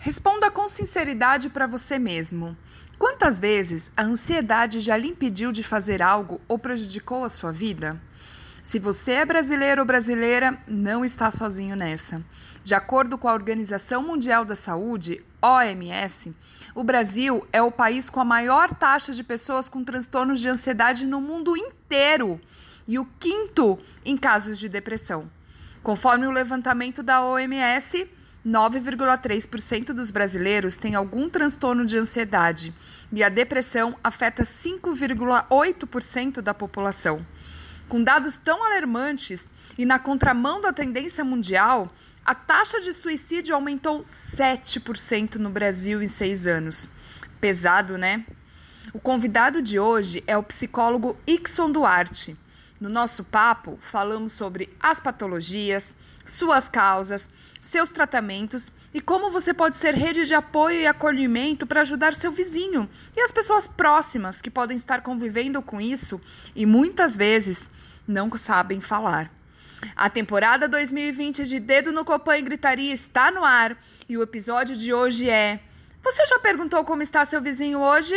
Responda com sinceridade para você mesmo. Quantas vezes a ansiedade já lhe impediu de fazer algo ou prejudicou a sua vida? Se você é brasileiro ou brasileira, não está sozinho nessa. De acordo com a Organização Mundial da Saúde, OMS, o Brasil é o país com a maior taxa de pessoas com transtornos de ansiedade no mundo inteiro e o quinto em casos de depressão. Conforme o levantamento da OMS, 9,3% dos brasileiros têm algum transtorno de ansiedade e a depressão afeta 5,8% da população. Com dados tão alarmantes e na contramão da tendência mundial, a taxa de suicídio aumentou 7% no Brasil em seis anos. Pesado, né? O convidado de hoje é o psicólogo Ixon Duarte. No nosso papo, falamos sobre as patologias, suas causas, seus tratamentos e como você pode ser rede de apoio e acolhimento para ajudar seu vizinho e as pessoas próximas que podem estar convivendo com isso e muitas vezes não sabem falar. A temporada 2020 de Dedo no Copan e Gritaria está no ar e o episódio de hoje é: Você já perguntou como está seu vizinho hoje?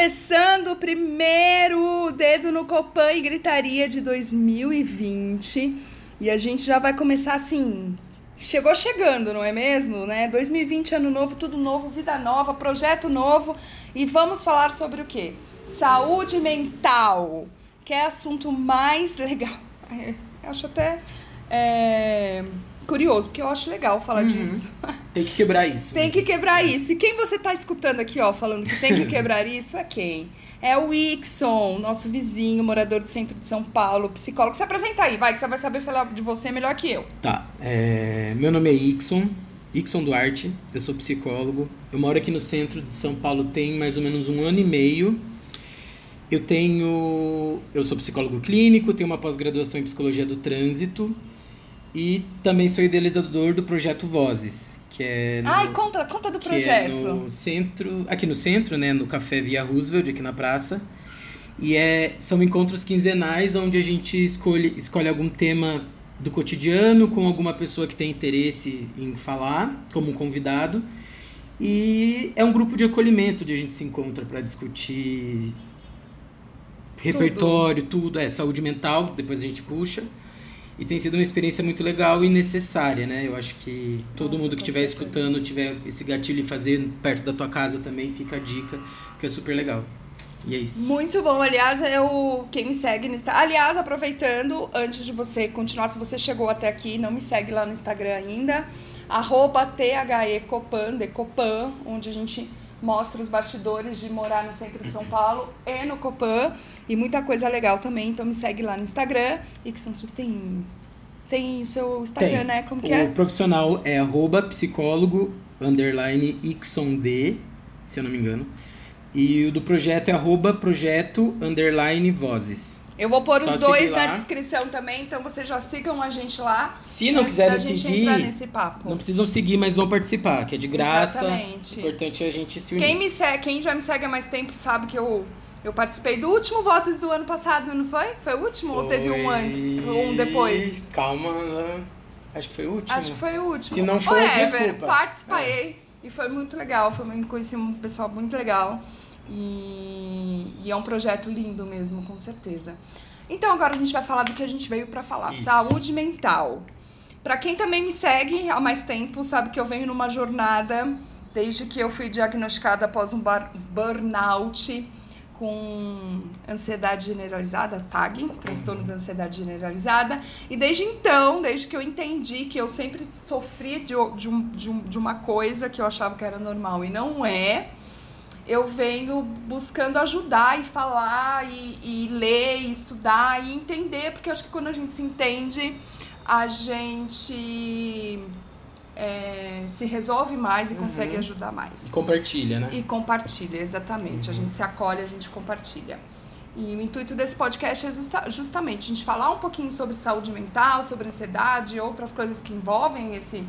Começando o primeiro Dedo no Copan e Gritaria de 2020. E a gente já vai começar assim. Chegou chegando, não é mesmo? Né? 2020, ano novo, tudo novo, vida nova, projeto novo. E vamos falar sobre o quê? Saúde mental, que é assunto mais legal. Eu acho até. É curioso, porque eu acho legal falar uhum. disso. Tem que quebrar isso. tem que quebrar isso. E quem você tá escutando aqui, ó, falando que tem que quebrar isso é quem? É o Ixon, nosso vizinho, morador do centro de São Paulo, psicólogo. Se apresenta aí, vai, que você vai saber falar de você melhor que eu. Tá. É... Meu nome é Ixon, Ixon Duarte, eu sou psicólogo. Eu moro aqui no centro de São Paulo tem mais ou menos um ano e meio. Eu tenho. Eu sou psicólogo clínico, tenho uma pós-graduação em psicologia do trânsito e também sou idealizador do projeto Vozes, que é. No, Ai, conta, conta do projeto. É no centro, aqui no centro, né, no Café Via Roosevelt, aqui na praça. E é, são encontros quinzenais onde a gente escolhe, escolhe algum tema do cotidiano com alguma pessoa que tem interesse em falar, como um convidado. E é um grupo de acolhimento onde a gente se encontra para discutir repertório, tudo. tudo, é saúde mental, depois a gente puxa. E tem sido uma experiência muito legal e necessária, né? Eu acho que todo Nossa, mundo que estiver escutando, tiver esse gatilho e fazer perto da tua casa também, fica a dica, que é super legal. E é isso. Muito bom. Aliás, eu quem me segue no Instagram. Aliás, aproveitando, antes de você continuar, se você chegou até aqui, não me segue lá no Instagram ainda. Arroba THECopan, Decopan, onde a gente mostra os bastidores de morar no centro de São Paulo e no Copan. E muita coisa legal também. Então me segue lá no Instagram. E que são tem. Tem o seu Instagram, tem. né? Como que o é? O profissional é arroba psicólogo underline Ixond, se eu não me engano. E o do projeto é arroba projeto underline vozes. Eu vou pôr Só os dois na descrição também, então vocês já sigam a gente lá. Se não quiserem seguir, não precisam seguir, mas vão participar, que é de graça. Exatamente. O importante é a gente se unir. Quem, me segue, quem já me segue há mais tempo sabe que eu, eu participei do último Vozes do ano passado, não foi? Foi o último foi... ou teve um antes? Ou um depois? Calma, acho que foi o último. Acho que foi o último. Se não foi, Forever, desculpa. Participei é. e foi muito legal, foi, conheci um pessoal muito legal. E, e, é um projeto lindo mesmo, com certeza. Então agora a gente vai falar do que a gente veio para falar, Isso. saúde mental. Para quem também me segue há mais tempo, sabe que eu venho numa jornada desde que eu fui diagnosticada após um burnout com ansiedade generalizada, TAG, transtorno da ansiedade generalizada. E desde então, desde que eu entendi que eu sempre sofri de, de, um, de, um, de uma coisa que eu achava que era normal e não é, eu venho buscando ajudar e falar e, e ler e estudar e entender, porque acho que quando a gente se entende, a gente é, se resolve mais e uhum. consegue ajudar mais. E compartilha, né? E compartilha, exatamente. Uhum. A gente se acolhe, a gente compartilha. E o intuito desse podcast é justa, justamente a gente falar um pouquinho sobre saúde mental, sobre ansiedade, outras coisas que envolvem esse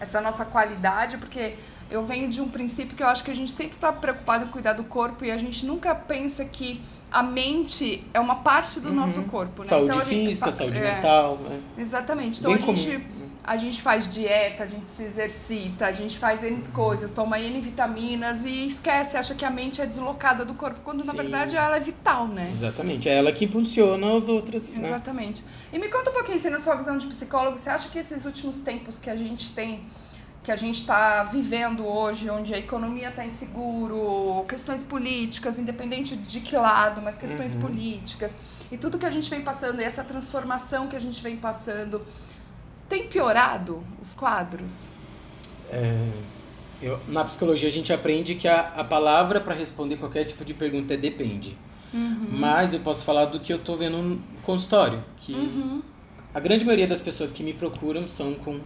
essa nossa qualidade, porque eu venho de um princípio que eu acho que a gente sempre está preocupado em cuidar do corpo e a gente nunca pensa que a mente é uma parte do uhum. nosso corpo, né? Saúde então, física, gente, saúde é, mental. Né? Exatamente. Então Bem a gente, a gente faz dieta, a gente se exercita, a gente faz N coisas, toma N vitaminas e esquece, acha que a mente é deslocada do corpo, quando Sim. na verdade ela é vital, né? Exatamente. É ela que impulsiona as outras. Né? Exatamente. Né? E me conta um pouquinho, assim, na sua visão de psicólogo, você acha que esses últimos tempos que a gente tem que a gente está vivendo hoje, onde a economia está inseguro, questões políticas, independente de que lado, mas questões uhum. políticas, e tudo que a gente vem passando, e essa transformação que a gente vem passando, tem piorado os quadros? É, eu, na psicologia a gente aprende que a, a palavra para responder qualquer tipo de pergunta é depende. Uhum. Mas eu posso falar do que eu estou vendo no consultório, que uhum. a grande maioria das pessoas que me procuram são com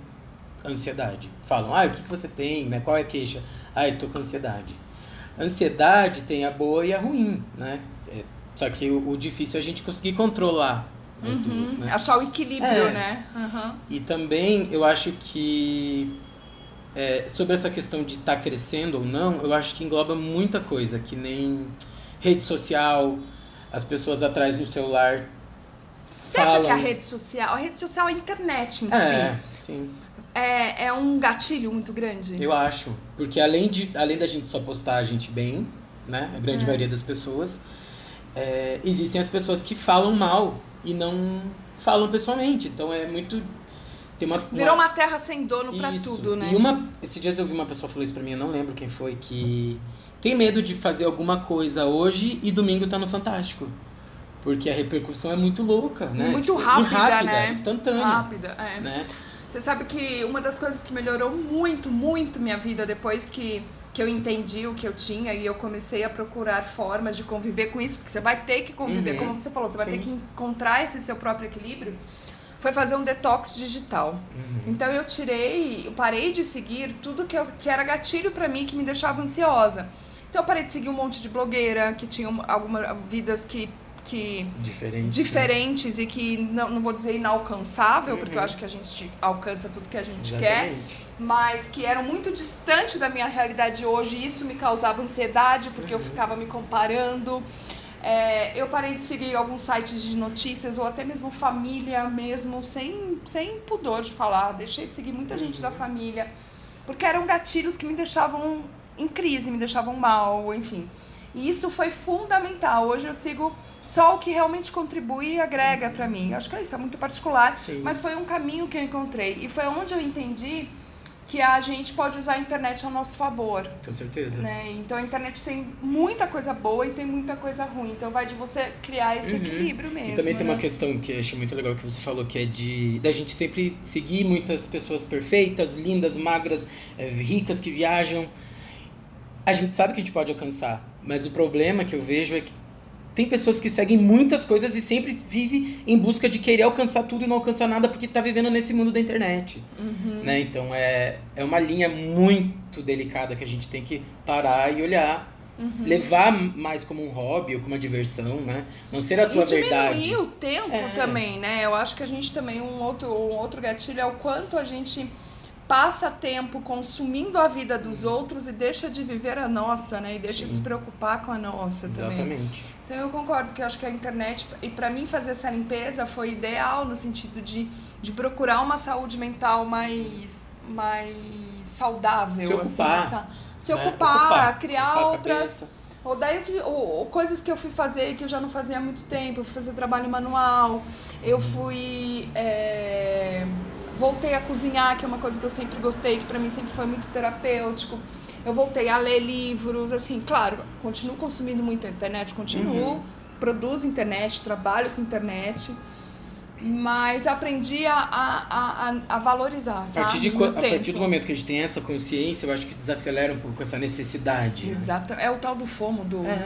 ansiedade. Falam, ah, o que, que você tem, né? Qual é a queixa? Ah, eu tô com ansiedade. Ansiedade tem a boa e a ruim, né? É, só que o, o, difícil é a gente conseguir controlar as uhum. duas, né? Achar o equilíbrio, é. né? Uhum. E também eu acho que é, sobre essa questão de estar tá crescendo ou não, eu acho que engloba muita coisa, que nem rede social, as pessoas atrás do celular. Você falam... acha que a rede social, a rede social é a internet em é, si, sim é, é um gatilho muito grande? Eu acho. Porque além, de, além da gente só postar a gente bem, né? A grande é. maioria das pessoas, é, existem as pessoas que falam mal e não falam pessoalmente. Então é muito. Tem uma, Virou uma, uma terra sem dono para tudo, né? E uma. Esses dias eu vi uma pessoa falou isso pra mim, eu não lembro quem foi, que tem medo de fazer alguma coisa hoje e domingo tá no Fantástico. Porque a repercussão é muito louca, né? Muito tipo, rápida, rápida, né? Instantânea. Rápida, é. Né? Você sabe que uma das coisas que melhorou muito, muito minha vida depois que, que eu entendi o que eu tinha e eu comecei a procurar formas de conviver com isso, porque você vai ter que conviver, uhum. como você falou, você vai Sim. ter que encontrar esse seu próprio equilíbrio, foi fazer um detox digital. Uhum. Então eu tirei, eu parei de seguir tudo que, eu, que era gatilho para mim, que me deixava ansiosa. Então eu parei de seguir um monte de blogueira que tinham algumas vidas que que Diferente, diferentes né? e que não, não vou dizer inalcançável, uhum. porque eu uhum. acho que a gente alcança tudo que a gente Exatamente. quer, mas que eram muito distante da minha realidade hoje e isso me causava ansiedade porque uhum. eu ficava me comparando. É, eu parei de seguir alguns sites de notícias ou até mesmo família mesmo, sem, sem pudor de falar. Deixei de seguir muita gente da uhum. família, porque eram gatilhos que me deixavam em crise, me deixavam mal, enfim. E isso foi fundamental. Hoje eu sigo só o que realmente contribui e agrega para mim. Acho que é isso, é muito particular, Sim. mas foi um caminho que eu encontrei. E foi onde eu entendi que a gente pode usar a internet ao nosso favor. Com certeza. Né? Então a internet tem muita coisa boa e tem muita coisa ruim. Então vai de você criar esse uhum. equilíbrio mesmo. E também tem né? uma questão que eu achei muito legal que você falou, que é de da gente sempre seguir muitas pessoas perfeitas, lindas, magras, é, ricas que viajam. A gente sabe que a gente pode alcançar, mas o problema que eu vejo é que tem pessoas que seguem muitas coisas e sempre vive em busca de querer alcançar tudo e não alcançar nada porque está vivendo nesse mundo da internet. Uhum. Né? Então é, é uma linha muito delicada que a gente tem que parar e olhar. Uhum. Levar mais como um hobby ou como uma diversão, né? Não ser a tua e verdade. E o tempo é. também, né? Eu acho que a gente também, um outro, um outro gatilho é o quanto a gente passa tempo consumindo a vida dos outros e deixa de viver a nossa, né? E deixa Sim. de se preocupar com a nossa também. Exatamente. Então eu concordo que eu acho que a internet, e para mim fazer essa limpeza foi ideal no sentido de, de procurar uma saúde mental mais, mais saudável. Se ocupar. Assim, se né? ocupar, ocupar, criar ocupar outras. Ou daí que, ou, ou, coisas que eu fui fazer que eu já não fazia há muito tempo, eu fui fazer trabalho manual, eu uhum. fui. É voltei a cozinhar, que é uma coisa que eu sempre gostei, que para mim sempre foi muito terapêutico. Eu voltei a ler livros, assim, claro, continuo consumindo muita internet, continuo, uhum. produzo internet, trabalho com internet, mas aprendi a, a, a, a valorizar, sabe? A partir, de, a partir do momento que a gente tem essa consciência, eu acho que desacelera um pouco essa necessidade. Exato, é o tal do FOMO, do é.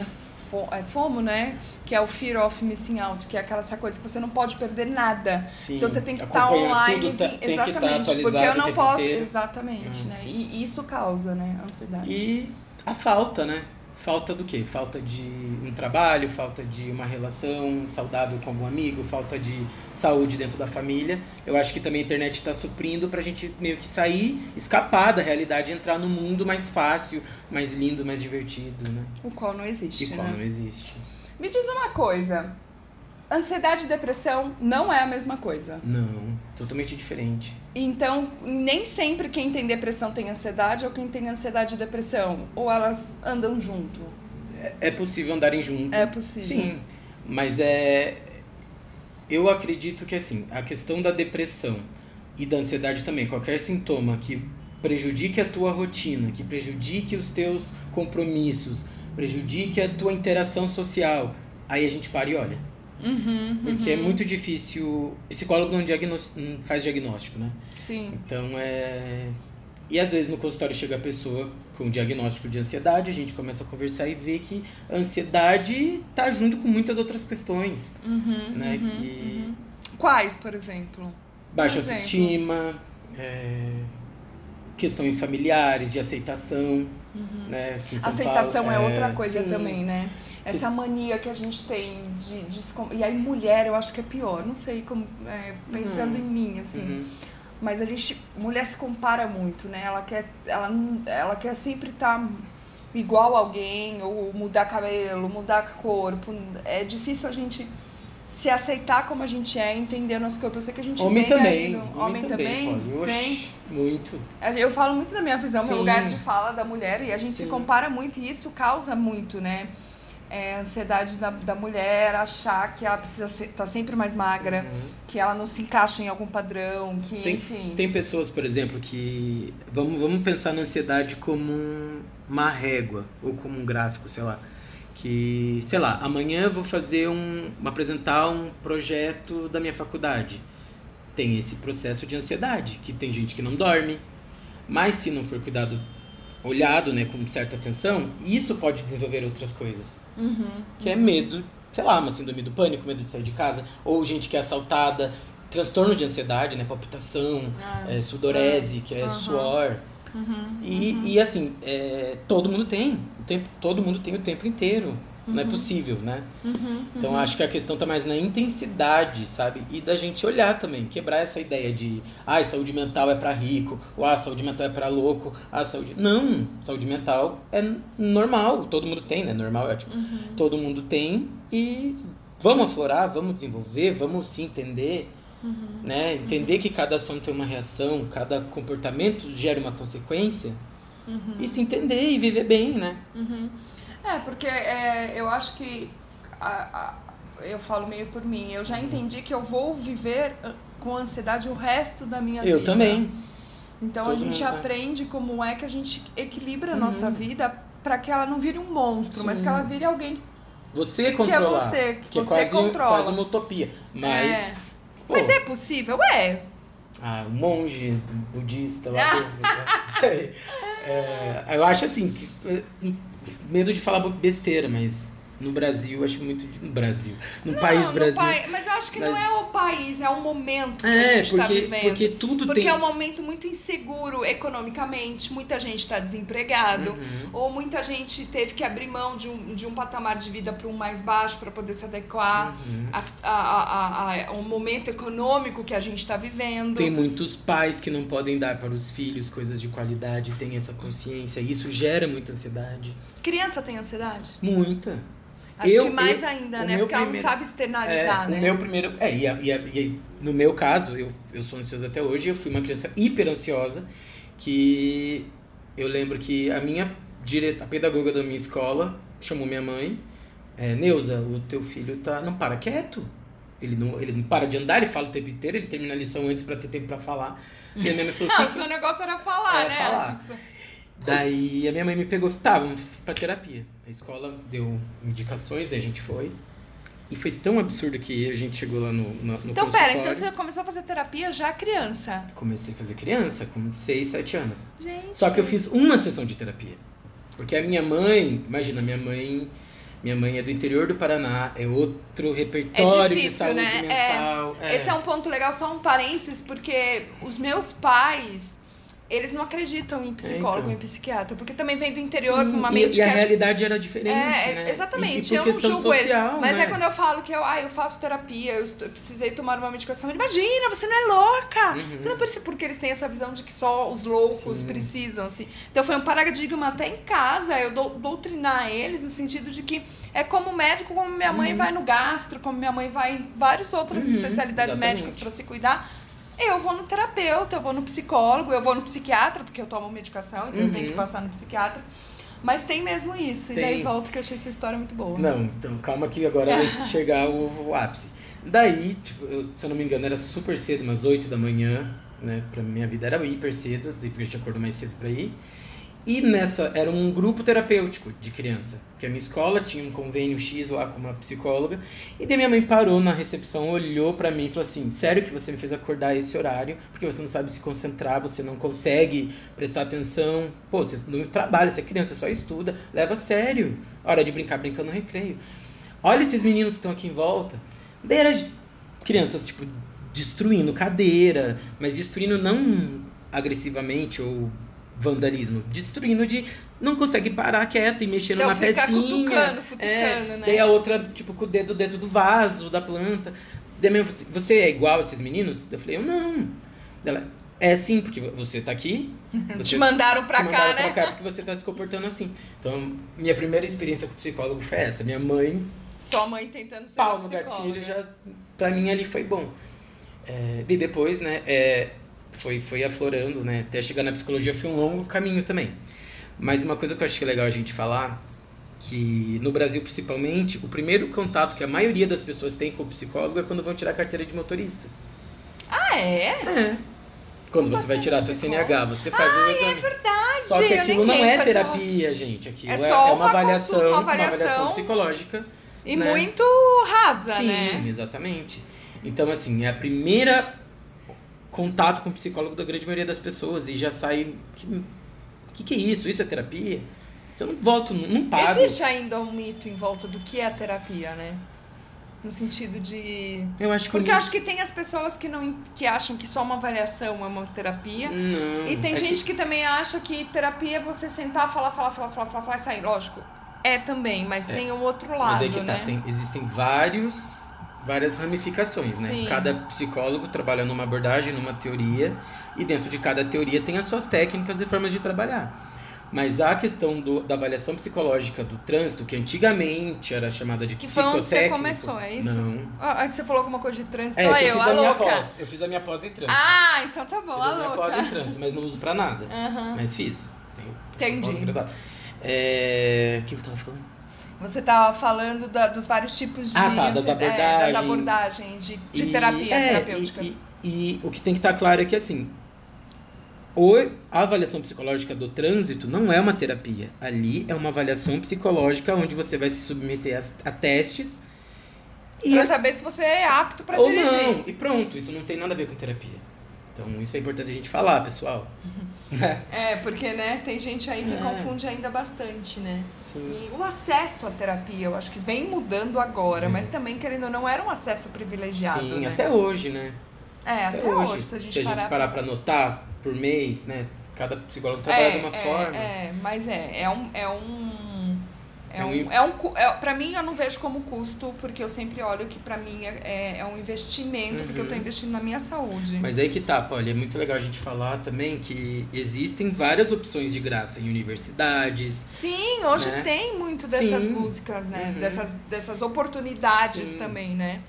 É, FOMO, né? Que é o Fear of Missing Out, que é aquela essa coisa que você não pode perder nada. Sim, então você tem que estar tá online. Tudo tá, tem tá exatamente. Que porque eu não posso. Inteiro. Exatamente, uhum. né? E isso causa, né? Ansiedade. E a falta, né? Falta do quê? Falta de um trabalho, falta de uma relação saudável com algum amigo, falta de saúde dentro da família. Eu acho que também a internet está suprindo para a gente meio que sair, escapar da realidade, entrar no mundo mais fácil, mais lindo, mais divertido, né? O qual não existe, E qual né? não existe. Me diz uma coisa. Ansiedade e depressão não é a mesma coisa. Não, totalmente diferente. Então, nem sempre quem tem depressão tem ansiedade ou quem tem ansiedade e depressão. Ou elas andam junto. É possível andarem juntos. É possível. Sim, mas é. Eu acredito que assim, a questão da depressão e da ansiedade também, qualquer sintoma que prejudique a tua rotina, que prejudique os teus compromissos, prejudique a tua interação social, aí a gente para e olha. Uhum, Porque uhum. é muito difícil. Psicólogo não, não faz diagnóstico, né? Sim. Então é. E às vezes no consultório chega a pessoa com diagnóstico de ansiedade, a gente começa a conversar e vê que a ansiedade tá junto com muitas outras questões, Uhum, né? uhum, que uhum. Quais, por exemplo? baixa exemplo. autoestima, é, questões familiares, de aceitação, né? em São Aceitação Paulo, é outra coisa sim. também, né? Essa mania que a gente tem de, de se E aí, mulher, eu acho que é pior. Não sei como. é, pensando Uhum. em mim, assim. Uhum. Mas a gente. Mulher se compara muito, né? Ela quer, ela, ela quer sempre estar igual a alguém, ou mudar cabelo, mudar corpo. É difícil a gente se aceitar como a gente é, entender nosso corpo. Eu sei que a gente Homem também. no- Homem, também. Oxi, muito. Eu falo muito da minha visão, meu Sim. lugar de fala da mulher, e a gente se Sim. compara muito, e isso causa muito, né? É, a ansiedade da, da mulher achar que ela precisa estar sempre mais magra, que ela não se encaixa em algum padrão, que, Tem, enfim. tem pessoas, por exemplo, que. Vamos, vamos pensar na ansiedade como um- uma régua, ou como um gráfico, sei lá. Que, sei lá, amanhã eu vou fazer um. apresentar um projeto da minha faculdade. Tem esse processo de ansiedade, que tem gente que não dorme. Mas se não for cuidado, olhado, né, com certa atenção, isso pode desenvolver outras coisas. Uhum. Que é medo, sei lá, uma síndrome do pânico, medo de sair de casa, ou gente que é assaltada, transtorno de ansiedade, né, palpitação, Ah, é, sudorese, que é Aham. suor. uhum, E, e assim, é, todo mundo tem, o tempo, todo mundo tem o tempo inteiro. Não é possível, né? uhum, Então acho que a questão tá mais na intensidade, sabe? E da gente olhar também, quebrar essa ideia de, ah, saúde mental é pra rico, ou ah, saúde mental é pra louco, ah, saúde. Não, saúde mental é normal, todo mundo tem, né? Normal é ótimo. uhum. Todo mundo tem e vamos aflorar, vamos desenvolver, vamos se entender, Uhum. né? Entender que cada ação tem uma reação, cada comportamento gera uma consequência. Uhum. E se entender e viver bem, né? É, porque é, eu acho que a- a- eu falo meio por mim. Eu já entendi que eu vou viver ah, com ansiedade o resto da minha vida. Eu também. Então a Todo gente mundo, aprende como é que a gente equilibra a Uhum. nossa vida para que ela não vire um monstro, mas Sim. que ela vire alguém. Você controlar. você, que que é você quase, controla. quase uma utopia. Mas. pô, Mas é possível? É. Ah, um monge budista lá. Ah. É, eu acho assim, que, é, medo de falar besteira, mas no Brasil, acho muito. No Brasil. No país Não, no Brasil. pai- mas eu acho que não Mas- é o país, é o momento que a É, gente está vivendo. porque tudo Porque tem. é um momento muito inseguro economicamente, muita gente está desempregado, Uhum. ou muita gente teve que abrir mão de um, de um patamar de vida para um mais baixo para poder se adequar Uhum. a, a, a, a- ao momento econômico que a gente está vivendo. Tem muitos pais que não podem dar para os filhos coisas de qualidade, tem essa consciência, e isso gera muita ansiedade. Criança tem ansiedade? Muita. Acho Eu- que mais eu- ainda, né? Porque ela não primeiro- sabe externalizar, É, né? O meu primeiro. É, e, e, e no meu caso, eu, eu sou ansioso até hoje, eu fui uma criança hiper ansiosa, que eu lembro que a minha direta, a pedagoga da minha escola chamou minha mãe, é, Neuza, o teu filho tá. não para quieto. Ele não, ele não para de andar, ele fala o tempo inteiro, ele termina a lição antes pra ter tempo pra falar. E a minha mãe falou, Ah, "Que o seu negócio era falar, É, né? falar. Daí a minha mãe me pegou, tá, vamos pra terapia. A escola deu indicações, daí a gente foi. E foi tão absurdo que a gente chegou lá no, no, no Então, pera, então você começou a fazer terapia já criança. Comecei a fazer criança, com 6, 7 anos. Gente. Só que eu fiz uma sessão de terapia. Porque a minha mãe, imagina, minha mãe... Minha mãe é do interior do Paraná, é outro repertório de difícil, saúde né? mental. Esse é um ponto legal, só um parênteses, porque os meus pais eles não acreditam em psicólogo, É, então. em psiquiatra, porque também vem do interior, Sim, de uma e- mente e, a que acha- realidade era diferente, é, né? exatamente, E, e eu não questão julgo social, eles. Mas né? é quando eu falo que eu, ah, eu faço terapia, eu, eu precisei tomar uma medicação. ele, Imagina, você não é louca! Uhum. Você não precisa, porque eles têm essa visão de que só os loucos Sim. precisam, assim. Então foi um paradigma até em casa, eu dou- doutrinar eles no sentido de que é como médico, como minha mãe vai no gastro, como minha mãe vai em várias outras Uhum, especialidades exatamente. médicas para se cuidar. Eu vou no terapeuta, eu vou no psicólogo, eu vou no psiquiatra, porque eu tomo medicação, então eu tenho Uhum. que passar no psiquiatra. Mas tem mesmo isso. E Tem. daí volta que eu achei essa história muito boa. Não, então calma que agora vai chegar o, o ápice. Daí, tipo, eu, se eu não me engano, era super cedo, umas 8 da manhã, né? Pra minha vida era hiper cedo, depois eu tinha acordado mais cedo pra ir. E nessa, era um grupo terapêutico de criança. Que a minha escola tinha um convênio X lá com uma psicóloga. E daí minha mãe parou na recepção, olhou pra mim e falou assim: Sério que você me fez acordar esse horário? Porque você não sabe se concentrar, você não consegue prestar atenção. Pô, você não trabalha, você é criança, só estuda. Leva a sério. Hora de brincar, brincando no recreio. Olha esses meninos que estão aqui em volta. Daí era crianças, tipo, destruindo cadeira, mas destruindo não agressivamente ou vandalismo, destruindo de não consegue parar quieta e mexendo Então na pecinha. cutucando, futucando, é, né? Daí a outra, tipo, com o dedo dentro do vaso, da planta. Daí assim, você é igual a esses meninos? Eu falei, eu não. Ela, é sim, porque você tá aqui. Você Te mandaram pra te cá, mandaram né? pra cá porque você tá se comportando assim. Então, minha primeira experiência com psicólogo foi essa. Minha mãe Sua mãe tentando ser pau no gatilho já pra mim ali foi bom é, e depois né é, foi foi aflorando né até chegar na psicologia foi um longo caminho também mas uma coisa que eu acho que é legal a gente falar que no Brasil principalmente o primeiro contato que a maioria das pessoas tem com o psicólogo é quando vão tirar a carteira de motorista Ah, é? é quando você vai tirar psicólogo? CNH você faz o É exame verdade. só que aquilo não é faz terapia, gente. Aquilo É é, só é uma uma avaliação, consulta, uma uma avaliação avaliação. psicológica. E né? muito rasa, Sim, né? exatamente. Então, assim, é a primeira contato com o psicólogo da grande maioria das pessoas e já sai. Que, que, que é isso? Isso é terapia? Se eu não volto, não, não pago. Existe ainda um mito em volta do que é terapia, né? No sentido de. Eu acho que Porque eu acho que tem as pessoas que, não, que acham que só uma avaliação é uma terapia. Não, E tem é gente que... também acha que terapia é você sentar, falar, falar, falar, falar, falar, falar e sair. Lógico. É também, mas É. tem o outro Mas lado, aí que né? tá, tem, existem vários, várias ramificações, né? Sim. Cada psicólogo trabalha numa abordagem, numa teoria, e dentro de cada teoria tem as suas técnicas e formas de trabalhar. Mas a questão do, da avaliação psicológica do trânsito, que antigamente era chamada de Que foi onde você psicotécnico... começou, é isso? Não. Ah, ah, que você falou alguma coisa de trânsito. É, Olha eu eu, fiz a a minha louca. pós. Eu fiz a minha pós em trânsito. Ah, então tá bom, fiz a a minha pós em trânsito, mas não uso pra nada. Aham. Mas fiz. Tenho Entendi. É... O que eu tava falando? Você tava falando da- dos vários tipos de Ah, tá, das é, abordagens. das abordagens de, de E- terapia é, terapêuticas. E, e- e o que tem que estar claro é que assim, a avaliação psicológica do trânsito não é uma terapia. Ali é uma avaliação psicológica onde você vai se submeter a, a testes e Pra saber se você é apto ou dirigir. não. E pronto, isso não tem nada a ver com terapia. Então isso é importante a gente falar, pessoal. É, porque, né, tem gente aí que É. confunde ainda bastante, né? Sim. E o acesso à terapia, eu acho que vem mudando agora, mas também, querendo ou não, era um acesso privilegiado, Sim, né? até hoje, né? É, até, hoje, se a gente parar, parar pra notar por mês, né? Cada psicólogo trabalha de uma é, forma. É, mas é, é um. É um é um é um, é, pra mim, eu não vejo como custo, porque eu sempre olho que pra mim é, é, é um investimento, porque eu tô Uhum. investindo na minha saúde. Mas aí que tá, Polly, é muito legal a gente falar também que existem várias opções de graça em universidades. Sim, hoje né? tem muito dessas Sim. músicas, né? Uhum. Dessas, dessas oportunidades Sim. também, né?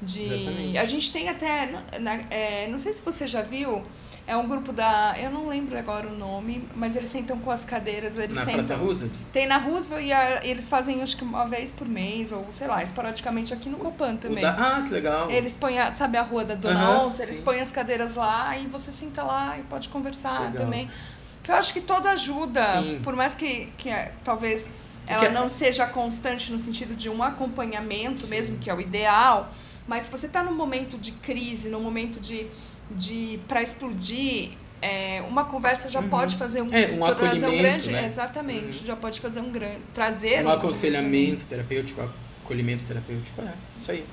De... Exatamente. A gente tem até. na- na- é, não sei se você já viu. É um grupo da. Eu não lembro agora o nome, mas eles sentam com as cadeiras. Eles na sentam. Praça Roosevelt? Tem na Roosevelt e a- eles fazem acho que uma vez por mês, ou sei lá, esporadicamente aqui no Copan também. da- Ah, que legal. Eles põem, a, sabe a rua da Dona Aham, Onça? Eles sim. põem as cadeiras lá e você senta lá e pode conversar Legal. também. Eu acho que toda ajuda, Sim. por mais que, que é, talvez É ela que- não seja constante no sentido de um acompanhamento Sim. mesmo, que é o ideal, mas se você está num momento de crise, num momento de, de para explodir, é, uma conversa já Uhum. pode fazer um, É, um trazer um grande, né? exatamente, Uhum. já pode fazer um grande, trazer Um aconselhamento terapêutico, acolhimento terapêutico, é, isso aí.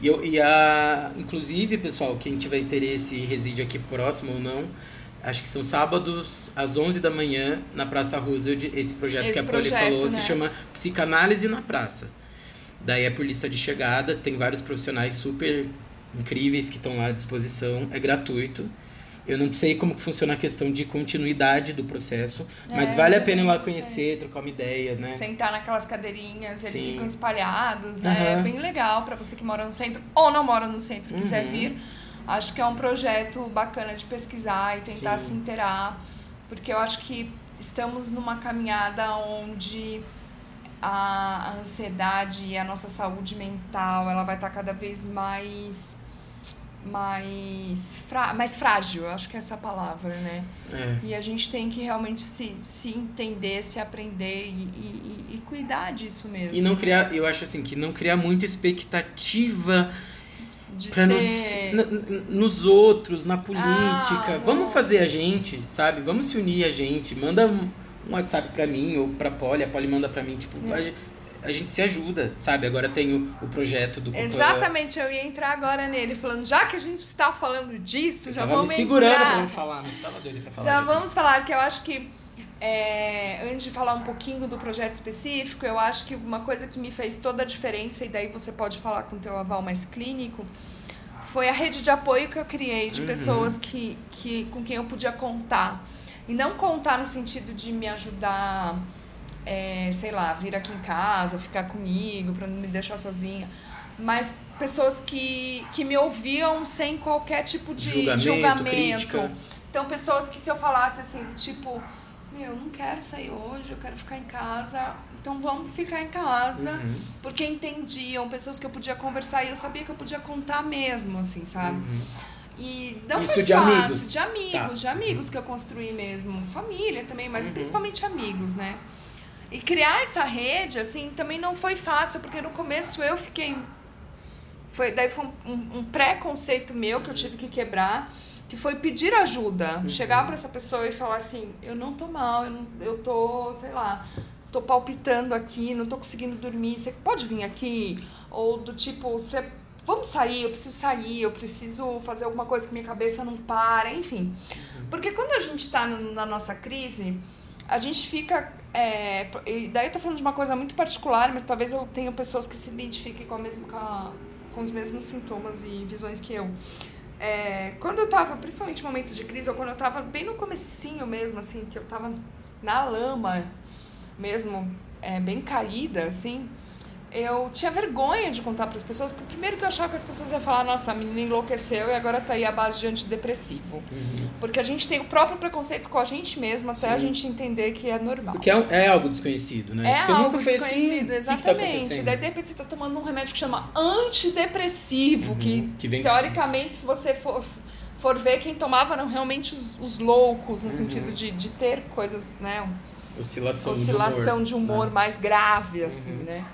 E, eu, e a, inclusive, pessoal, quem tiver interesse e reside aqui próximo ou não, acho que são sábados às 11 da manhã na Praça Roosevelt. Esse projeto Esse que a Poli projeto, falou né? se chama Psicanálise na Praça. Daí é por lista de chegada, tem vários profissionais super incríveis que estão lá à disposição, é gratuito. Eu não sei como funciona a questão de continuidade do processo, mas É, vale a pena ir lá conhecer, trocar uma ideia, né? Sentar naquelas cadeirinhas, eles Sim. ficam espalhados, né? Aham. É bem legal pra você que mora no centro ou não mora no centro e quiser Uhum. vir. Acho que é um projeto bacana de pesquisar e tentar Sim. se inteirar, porque eu acho que estamos numa caminhada onde a ansiedade e a nossa saúde mental ela vai estar cada vez mais mais, frá mais frágil, eu acho que é essa a palavra, né? É. E a gente tem que realmente se, se entender, se aprender e, e, e- cuidar disso mesmo. E não criar, eu acho assim, que não criar muita expectativa de nos, ser. n- n- nos outros, na política. Ah, Vamos fazer a gente, sabe? Vamos se unir a gente. Manda um, WhatsApp pra mim ou pra Polly, a Polly manda pra mim, tipo, É. a, gen- a gente se ajuda, sabe? Agora tem o, o projeto do Exatamente, eu ia entrar agora nele, falando, já que a gente está falando disso, Eu já vamos me segurando entrar. pra não falar, mas tava doido pra falar. Já vamos falar que eu acho que é, antes de falar um pouquinho do projeto específico, eu acho que uma coisa que me fez toda a diferença, e daí você pode falar com o teu aval mais clínico, foi a rede de apoio que eu criei de Uhum. pessoas que, que, com quem eu podia contar. E não contar no sentido de me ajudar, é, sei lá, vir aqui em casa, ficar comigo, pra não me deixar sozinha. Mas pessoas que, que me ouviam sem qualquer tipo de Julgamento, julgamento. Então, pessoas que se eu falasse assim, tipo, meu, eu não quero sair hoje, eu quero ficar em casa, então vamos ficar em casa. Uhum, Porque entendiam, pessoas que eu podia conversar e eu sabia que eu podia contar mesmo, assim, sabe? uhum. E não Isso foi de fácil, amigos? de amigos, Tá. de amigos que eu construí mesmo. Família também, mas Uhum. principalmente amigos, né? E criar essa rede, assim, também não foi fácil, porque no começo eu fiquei. Foi, daí foi um, um, preconceito meu que eu tive que quebrar, que foi pedir ajuda. Uhum. Chegar pra essa pessoa e falar assim: eu não tô mal, eu, não, eu tô, sei lá, tô palpitando aqui, não tô conseguindo dormir, você pode vir aqui? Ou do tipo, você, vamos sair, eu preciso sair, eu preciso fazer alguma coisa que minha cabeça não para, enfim. Porque quando a gente tá no- na nossa crise, a gente fica. É, e daí eu tô falando de uma coisa muito particular, mas talvez eu tenha pessoas que se identifiquem com, a com, a- com os mesmos sintomas e visões que eu. É, quando eu tava, principalmente no momento de crise, ou quando eu tava bem no comecinho mesmo, assim, que eu tava na lama mesmo, é, bem caída, assim, eu tinha vergonha de contar para as pessoas, porque primeiro que eu achava que as pessoas iam falar, nossa, a menina enlouqueceu e agora tá aí à base de antidepressivo. Uhum. Porque a gente tem o próprio preconceito com a gente mesmo até a Sim. gente entender que é normal. Porque é, é algo desconhecido, né? É Você algo assim, desconhecido, o que que tá exatamente. Daí, de repente, você tá tomando um remédio que chama antidepressivo, que, Uhum. Que vem- teoricamente, se você for, for ver, quem tomava eram realmente os, os loucos, no Uhum. sentido de, de ter coisas, né? Oscilação, oscilação de humor, né? mais grave, assim, Uhum. né?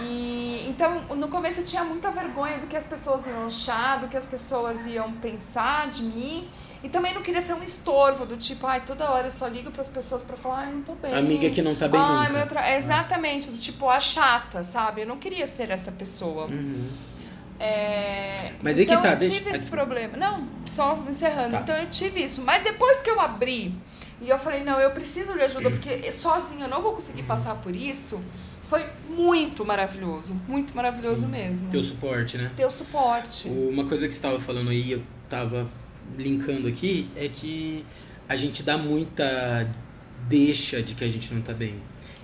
E então, no começo eu tinha muita vergonha do que as pessoas iam achar, do que as pessoas iam pensar de mim. E também não queria ser um estorvo, do tipo, ai, toda hora eu só ligo para as pessoas para falar, ai, não tô bem. Amiga que não tá bem ai, nunca. tra... Exatamente, do tipo, a chata, sabe? Eu não queria ser essa pessoa. Uhum. É, Mas aí que então tá, eu deixa- tive esse ah, problema. Não, só encerrando. Tá. Então eu tive isso. Mas depois que eu abri e eu falei, não, eu preciso de ajuda, porque sozinha eu não vou conseguir passar por isso, foi muito maravilhoso. Muito maravilhoso Sim. mesmo. Teu suporte, né? Ter o suporte. Uma coisa que você estava falando aí, eu tava linkando aqui, é que a gente dá muita deixa de que a gente não tá bem.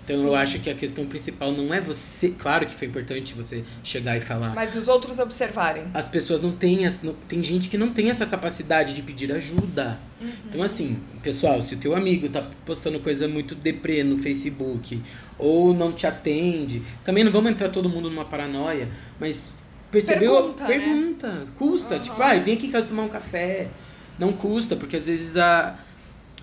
Então eu Sim. acho que a questão principal não é você. Claro que foi importante você chegar e falar. Mas os outros observarem. As pessoas não têm. as- não- tem gente que não tem essa capacidade de pedir ajuda. Uhum. Então, assim, pessoal, se o teu amigo tá postando coisa muito deprê no Facebook ou não te atende, também não vamos entrar todo mundo numa paranoia, mas percebeu? Pergunta, né? Pergunta. Custa. Aham. Tipo, ah, vem aqui em casa tomar um café. Não custa, porque às vezes a,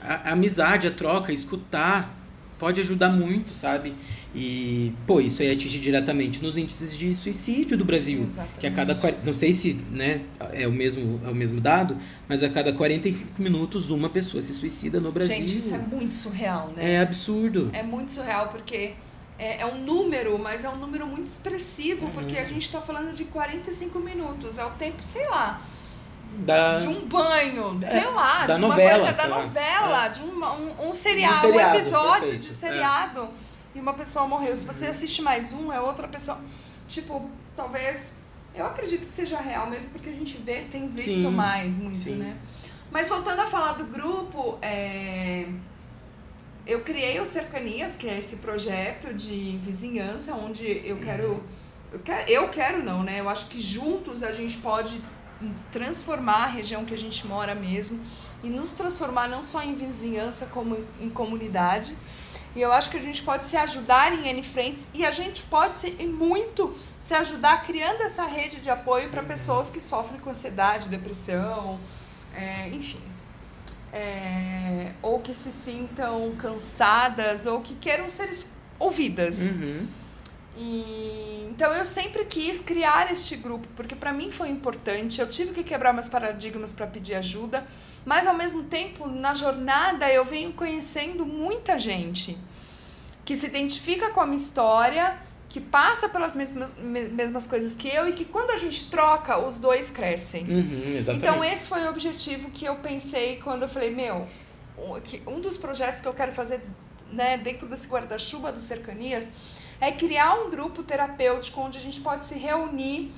a, a amizade, a troca, escutar pode ajudar muito, sabe? E, pô, isso aí atinge diretamente nos índices de suicídio do Brasil. Exatamente. Que a cada. Não sei se né, é, o mesmo, é o mesmo dado, mas a cada 45 minutos uma pessoa se suicida no Brasil. Gente, isso é muito surreal, né? É absurdo. É muito surreal, porque é, é um número, mas é um número muito expressivo, Uhum. porque a gente tá falando de 45 minutos. É o tempo, sei lá, da... de um banho, É, sei lá, da de uma novela, coisa da novela, É. de uma- um, um seriado, um, seriado, episódio perfeito. de É. seriado e uma pessoa morreu. Se você assiste mais um, é outra pessoa. Tipo, talvez. Eu acredito que seja real mesmo, porque a gente vê, tem visto Sim, mais muito, sim. né? Mas voltando a falar do grupo, é, eu criei o Cercanias, que é esse projeto de vizinhança, onde eu quero. Eu quero, eu quero não, né? Eu acho que juntos a gente pode transformar a região que a gente mora mesmo e nos transformar não só em vizinhança como em, comunidade. E eu acho que a gente pode se ajudar em N frentes e a gente pode se, e muito se ajudar criando essa rede de apoio para pessoas que sofrem com ansiedade, depressão, é, enfim. É, ou que se sintam cansadas ou que queiram ser ouvidas. Uhum. E então eu sempre quis criar este grupo, porque para mim foi importante. Eu tive que quebrar meus paradigmas para pedir ajuda, mas ao mesmo tempo, na jornada, eu venho conhecendo muita gente que se identifica com a minha história, que passa pelas mesmas, me- mesmas coisas que eu e que quando a gente troca, os dois crescem. Uhum. Então esse foi o objetivo que eu pensei quando eu falei, meu, um dos projetos que eu quero fazer né, dentro desse guarda-chuva do Cercanias é criar um grupo terapêutico onde a gente pode se reunir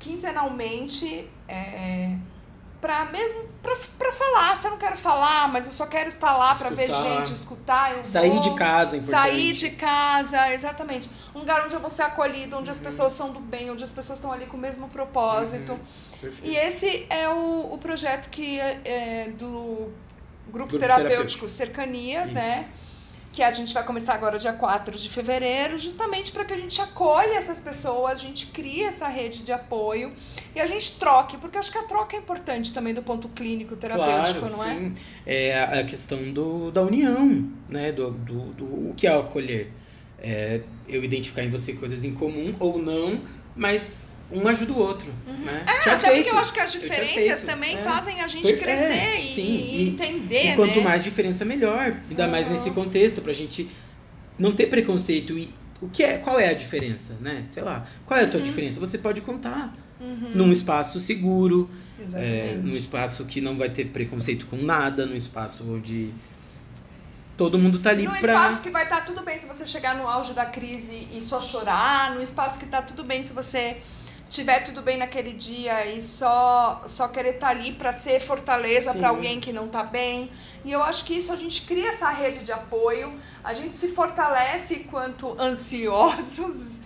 quinzenalmente é, para mesmo para falar. Se eu não quero falar, mas eu só quero estar lá para ver gente, escutar. Eu Sair vou, de casa é importante. Sair de casa, exatamente. Um lugar onde eu vou ser acolhido, onde Uhum. as pessoas são do bem, onde as pessoas estão ali com o mesmo propósito. Uhum. E esse é o, o projeto que é, é do Grupo, Grupo Terapêutico, Terapêutico. Cercanias, Isso. né? Que a gente vai começar agora dia 4 de fevereiro, justamente para que a gente acolha essas pessoas, a gente crie essa rede de apoio e a gente troque, porque acho que a troca é importante também do ponto clínico terapêutico, claro, não é? sim. É a questão do, da união, né? Do, do, do o que é acolher. É eu identificar em você coisas em comum ou não, mas um ajuda o outro, né? É, Te até porque eu acho que as diferenças também é. fazem a gente Perfe- crescer é, e, sim, e e- entender, E quanto né? mais diferença, melhor. Ainda mais Uhum. nesse contexto, pra gente não ter preconceito. E o que é, qual é a diferença, né? Sei lá. Qual é Uhum. a tua diferença? Você pode contar. Num espaço seguro, é, num espaço que não vai ter preconceito com nada, num espaço onde todo mundo tá ali Num pra. espaço que vai estar tudo bem se você chegar no auge da crise e só chorar, num espaço que tá tudo bem se você tiver tudo bem naquele dia e só só querer estar ali para ser fortaleza para alguém que não tá bem. E eu acho que isso a gente cria essa rede de apoio, a gente se fortalece enquanto ansiosos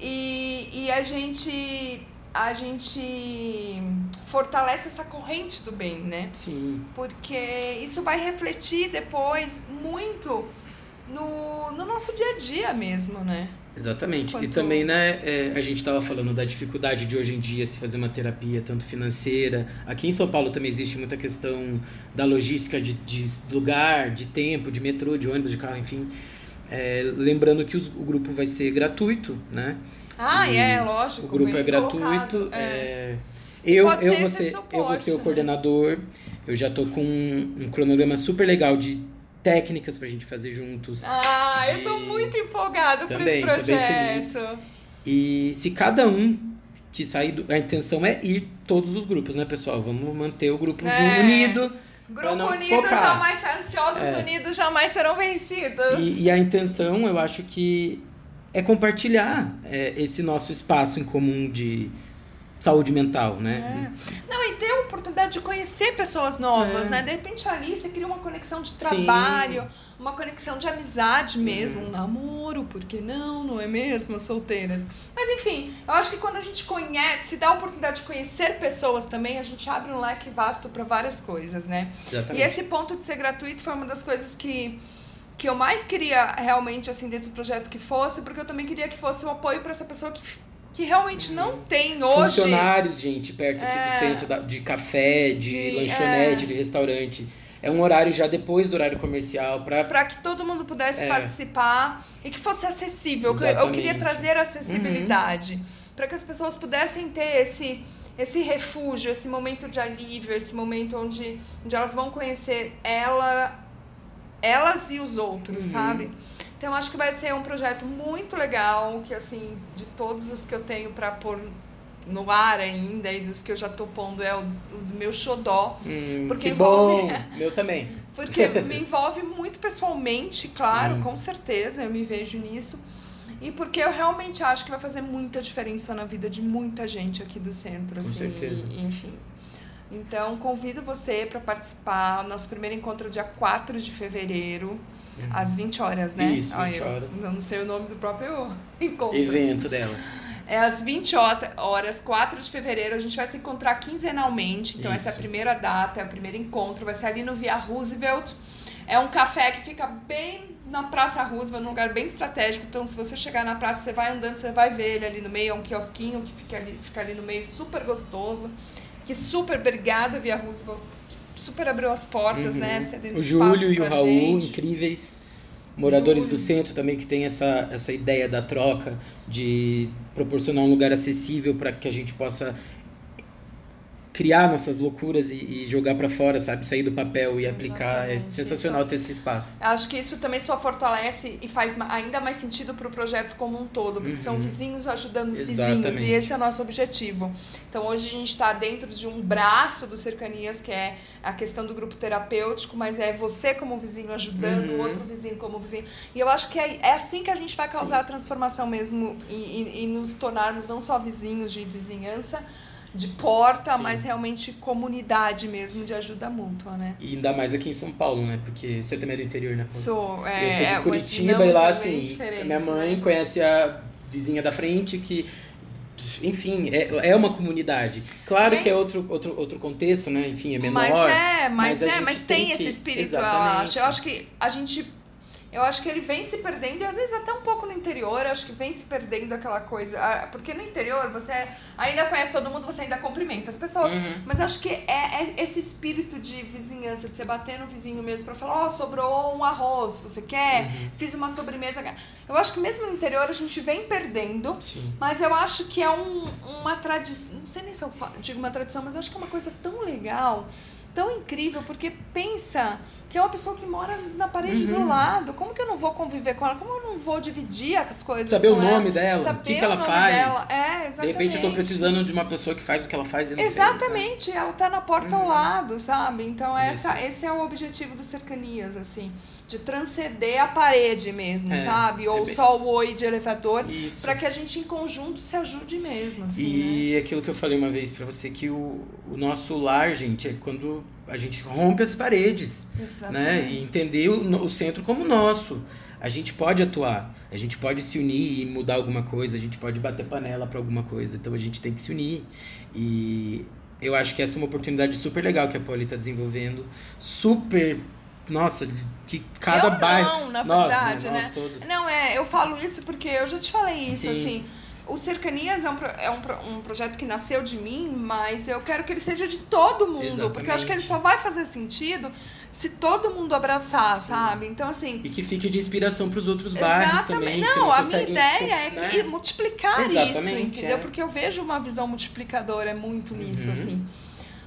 e, e a gente a gente fortalece essa corrente do bem, né? Sim. porque isso vai refletir depois muito no, no nosso dia a dia mesmo, né? Exatamente. E Quanto- também, né, é, a gente estava falando da dificuldade de hoje em dia se fazer uma terapia, tanto financeira. Aqui em São Paulo também existe muita questão da logística de, de lugar, de tempo, de metrô, de ônibus, de carro, enfim. É, lembrando que os- o grupo vai ser gratuito, né? Ah, E é, lógico. O grupo é gratuito. é. é, Eu, eu, vou ser, suporte, eu vou ser o né? coordenador. Eu já tô com um, um cronograma super legal de técnicas pra gente fazer juntos. Ah, eu tô de- muito empolgado por Também, esse tô bem projeto. E se cada um que sair do... A intenção é ir todos os grupos, né, pessoal? Vamos manter o grupo É. unido. Grupo unido desfocar. jamais ansiosos É. unidos jamais serão vencidos. E, e a intenção, eu acho que é compartilhar é, esse nosso espaço em comum de saúde mental, né? É. Não, e ter a oportunidade de conhecer pessoas novas, É. né? De repente ali você cria uma conexão de trabalho, uma conexão de amizade mesmo, Uhum. um namoro, por que não, não é mesmo? Solteiras. Mas enfim, eu acho que quando a gente conhece, se dá a oportunidade de conhecer pessoas também, a gente abre um leque vasto para várias coisas, né? E Exatamente. esse ponto de ser gratuito foi uma das coisas que, que eu mais queria realmente, assim, dentro do projeto que fosse, porque eu também queria que fosse o apoio para essa pessoa que, que realmente não tem hoje. Funcionários, gente, perto aqui É. do centro da- de café, de, De- lanchonete, é. de restaurante. É um horário já depois do horário comercial pra. para que todo mundo pudesse É. participar e que fosse acessível. Eu- queria trazer acessibilidade Uhum. para que as pessoas pudessem ter esse esse refúgio, esse momento de alívio, esse momento onde, onde elas vão conhecer ela, elas e os outros, Uhum. sabe? Então acho que vai ser um projeto muito legal, que assim, de todos os que eu tenho para pôr no ar ainda e dos que eu já tô pondo é o, o do meu xodó. Hum, Porque que envolve- bom! Meu também. Porque me envolve muito pessoalmente, claro, Sim. com certeza, eu me vejo nisso. E porque eu realmente acho que vai fazer muita diferença na vida de muita gente aqui do centro, Com assim, certeza. e- enfim. Então, convido você para participar. Nosso primeiro encontro é dia 4 de fevereiro, às 20 horas, né? Uhum. Isso, 20 eu, horas. Eu não sei o nome do próprio encontro. Evento dela. É às 20 hora- horas, 4 de fevereiro. A gente vai se encontrar quinzenalmente. Então, essa é a Isso. primeira data, é o primeiro encontro. Vai ser ali no Via Roosevelt. É um café que fica bem na Praça Roosevelt, num lugar bem estratégico. Então, se você chegar na praça, você vai andando, você vai ver ele ali no meio. É um quiosquinho que fica ali, fica ali no meio, super gostoso. Que super obrigada, Via Roosevelt. Super abriu as portas, Uhum. né? O Júlio e o Raul, gente. incríveis. Moradores Júlio. do centro também que tem essa, essa ideia da troca, de proporcionar um lugar acessível para que a gente possa criar nossas loucuras e, e jogar para fora, sabe? Sair do papel e aplicar. É Exatamente, sensacional ter esse espaço. Acho que isso também só fortalece e faz ainda mais sentido para o projeto como um todo, porque são Uhum. vizinhos ajudando vizinhos, Exatamente. e esse é o nosso objetivo. Então hoje a gente está dentro de um braço do Cercanias, que é a questão do grupo terapêutico, mas é você como vizinho ajudando, o Uhum. outro vizinho como vizinho. E eu acho que é, é assim que a gente vai causar a transformação mesmo e, e- e nos tornarmos não só vizinhos de vizinhança, de porta, Sim. mas realmente comunidade mesmo de ajuda mútua, né? E ainda mais aqui em São Paulo, né? Porque você também é do interior, né? Sou, é, eu sou de é Curitiba e lá, assim, minha mãe né? conhece a vizinha da frente que. Enfim, é, é uma comunidade. Claro aí- que é outro, outro, outro contexto, né? Enfim, é menor. Mas é, mas, mas é, mas tem tem, esse que- espírito, eu acho. Eu acho que a gente. Eu acho que ele vem se perdendo, e às vezes até um pouco no interior, eu acho que vem se perdendo aquela coisa. Ah, Porque no interior você ainda conhece todo mundo, você ainda cumprimenta as pessoas. Uhum. Mas acho que é, é esse espírito de vizinhança, de você bater no vizinho mesmo pra falar, ó, sobrou um arroz, você quer? Uhum. Fiz uma sobremesa. Eu acho que mesmo no interior a gente vem perdendo. Sim. Mas eu acho que é um, uma tradição. Não sei nem se eu digo uma tradição, mas acho que é uma coisa tão legal, tão incrível, porque pensa que é uma pessoa que mora na parede do Uhum. lado. Como que eu não vou conviver com ela? Como eu não vou dividir as coisas Saber o ela? nome dela, Saber o que, que ela faz. dela. É, De exatamente. repente eu tô precisando de uma pessoa que faz o que ela faz e não sei, Exatamente, ela tá na porta ao Uhum. lado, sabe? Então essa, esse é o objetivo do Cercanias, assim, de transcender a parede mesmo, É, sabe? Ou é bem- só o oi de elevador, pra que a gente em conjunto se ajude mesmo, assim, né? E aquilo que eu falei uma vez pra você, que o, o nosso lar, gente, é quando a gente rompe as paredes, né? Exatamente. E entender o, o centro como nosso. A gente pode atuar, a gente pode se unir e mudar alguma coisa, a gente pode bater panela pra alguma coisa, então a gente tem que se unir. E eu acho que essa é uma oportunidade super legal que a Poli tá desenvolvendo, super. Nossa, que cada eu bairro. não, na nós, verdade, né? né? Nós todos. Não, é, eu falo isso porque eu já te falei isso, Sim. assim. O Cercanias é, um, é um, um projeto que nasceu de mim, mas eu quero que ele seja de todo mundo. Porque eu acho que ele Exatamente. só vai fazer sentido se todo mundo abraçar, Sim. sabe? Então, assim. E que fique de inspiração para os outros bairros Exatamente. também. Não, a minha ideia é né? que multiplicar isso, Exatamente, entendeu? é. Porque eu vejo uma visão multiplicadora é muito nisso, Uhum. assim.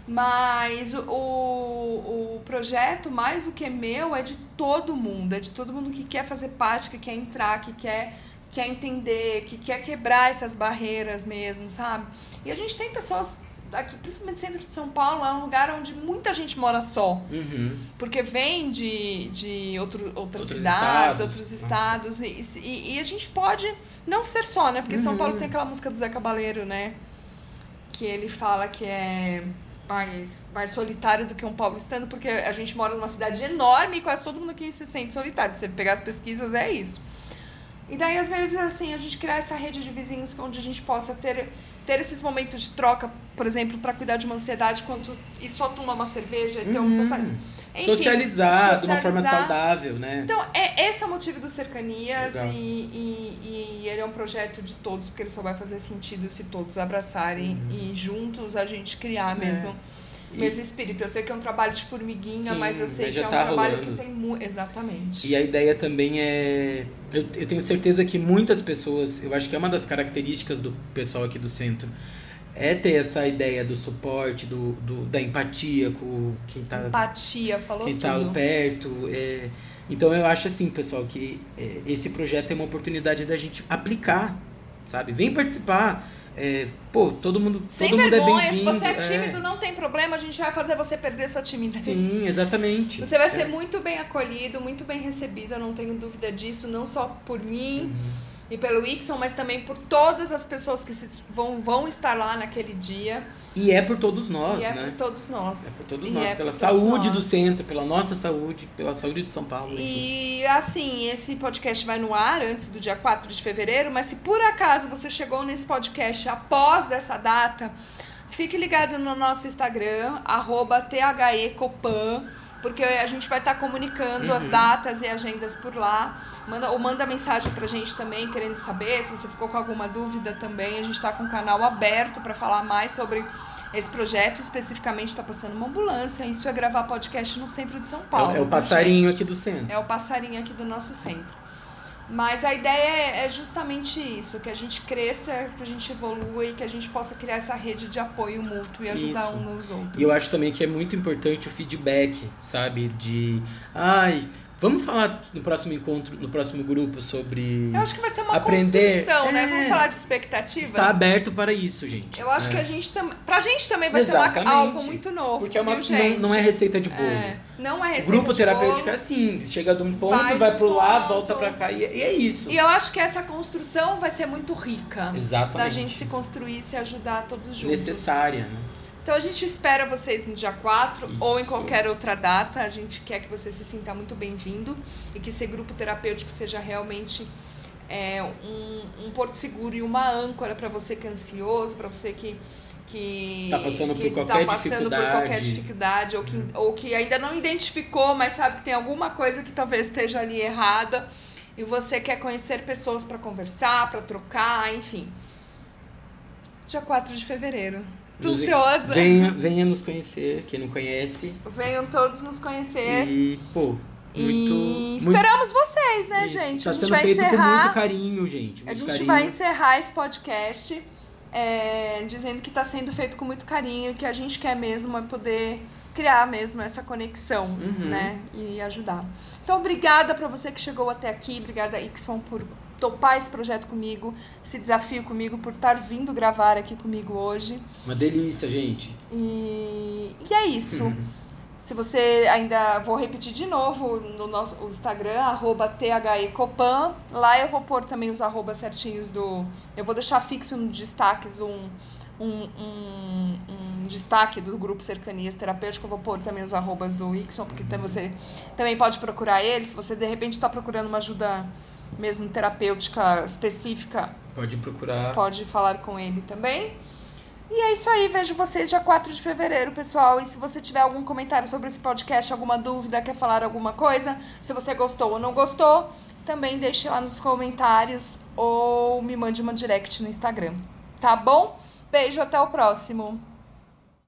Mas o, o, o projeto, mais do que meu, é de todo mundo. É de todo mundo que quer fazer parte, que quer entrar, que quer, quer entender, que quer quebrar essas barreiras mesmo, sabe? E a gente tem pessoas aqui, principalmente no centro de São Paulo, é um lugar onde muita gente mora só. Uhum. Porque vem de, de outro, outras Outros cidades, estados. outros estados. E, e, e a gente pode não ser só, né? Porque São Uhum. Paulo tem aquela música do Zé Cabaleiro, né? Que ele fala que é mais, mais solitário do que um paulistano, porque a gente mora numa cidade enorme e quase todo mundo aqui se sente solitário. Se você pegar as pesquisas, é isso. E daí, às vezes, assim, a gente criar essa rede de vizinhos onde a gente possa ter, ter esses momentos de troca, por exemplo, para cuidar de uma ansiedade quanto, e só tomar uma cerveja e ter um Uhum. social... Enfim, socializar, de uma forma socializar. saudável, né? Então, é, esse é o motivo do Cercanias e, e, e ele é um projeto de todos, porque ele só vai fazer sentido se todos abraçarem e juntos a gente criar Uhum. É. mesmo mesmo espírito. Eu sei que é um trabalho de formiguinha, Sim, mas eu sei mas que é um tá trabalho rolando. que tem muito. Exatamente. E a ideia também é. Eu, eu tenho certeza que muitas pessoas. Eu acho que é uma das características do pessoal aqui do centro. É ter essa ideia do suporte, do, do- da empatia com quem tá, Empatia, falou quem tá tudo. perto. é. Então eu acho assim, pessoal, que é, esse projeto é uma oportunidade da gente aplicar, sabe? Vem participar. É, pô, todo mundo, Sem todo mundo vergonha, é se você é tímido, não tem problema, a gente vai fazer você perder sua timidez. Sim, exatamente. Você vai ser É. muito bem acolhido, muito bem recebido, eu não tenho dúvida disso, não só por mim Uhum. E pelo Ixon, mas também por todas as pessoas que se- vão, vão estar lá naquele dia. E é por todos nós, e é né? por todos nós. É por todos E nós, é pela saúde do centro, pela nossa saúde, pela saúde de São Paulo. enfim. E assim, esse podcast vai no ar antes do dia 4 de fevereiro, mas se por acaso você chegou nesse podcast após dessa data, fique ligado no nosso Instagram, arroba THECopan, porque a gente vai estar comunicando as Uhum. datas e agendas por lá. Manda, ou manda mensagem pra gente também, querendo saber se você ficou com alguma dúvida também. A gente tá com o canal aberto para falar mais sobre esse projeto. Especificamente está passando uma ambulância. Isso é gravar podcast no centro de São Paulo. É, o viu, passarinho gente? aqui do centro. É o passarinho aqui do nosso centro. Mas a ideia é- é justamente isso, que a gente cresça, que a gente evolua e que a gente possa criar essa rede de apoio mútuo e ajudar Isso. um nos outros. E eu acho também que é muito importante o feedback, sabe? De. Ai, vamos falar no próximo encontro, no próximo grupo sobre. Eu acho que vai ser uma Aprender- construção, né? é. Vamos falar de expectativas. Está aberto para isso, gente. Eu acho É. que a gente também. Pra gente também vai ser uma- Exatamente. algo muito novo. Porque é uma, não, não é receita de bolo. É, não é receita grupo de terapêutico bolo. é assim, chega de um ponto, Vai vai, pro pro lá, ponto. volta pra cá e, e é isso. E eu acho que essa construção vai ser muito rica. Exatamente. Da gente se construir e se ajudar todos juntos. Necessária, né? Então a gente espera vocês no dia 4 ou em Isso. qualquer outra data. A gente quer que você se sinta muito bem-vindo e que esse grupo terapêutico seja realmente é, um, um porto seguro e uma âncora para você que é ansioso, para você que que Tá passando que por qualquer tá passando por qualquer dificuldade. dificuldade ou que, ou que ainda não identificou, mas sabe que tem alguma coisa que talvez esteja ali errada e você quer conhecer pessoas para conversar, para trocar, enfim. Dia 4 de fevereiro. Tô ansiosa. Venha, venha nos conhecer, quem não conhece. Venham todos nos conhecer. E, pô, E, muito. muito esperamos vocês, né, isso. gente? Tá a gente vai feito com muito encerrar. carinho, gente. A muito gente carinho. vai encerrar esse podcast é, dizendo que está sendo feito com muito carinho, que a gente quer mesmo é poder criar mesmo essa conexão, Uhum. né? E ajudar. Então, obrigada para você que chegou até aqui, obrigada, Ixon, por topar esse projeto comigo, esse desafio comigo, por estar vindo gravar aqui comigo hoje. Uma delícia, gente. E, e é isso. Uhum. Se você ainda vou repetir de novo no nosso Instagram, arroba THECopan. Lá eu vou pôr também os arrobas certinhos do. Eu vou deixar fixo no destaques um, um, um, um destaque do grupo Cercanias Terapêutico. Eu vou pôr também os arrobas do Ixon, porque tam- você também pode procurar ele. Se você de repente está procurando uma ajuda mesmo terapêutica específica, Pode procurar. pode falar com ele também. E é isso aí, vejo vocês dia 4 de fevereiro, pessoal. E se você tiver algum comentário sobre esse podcast, alguma dúvida, quer falar alguma coisa, se você gostou ou não gostou, também deixe lá nos comentários ou me mande uma direct no Instagram. Tá bom? Beijo, até o próximo.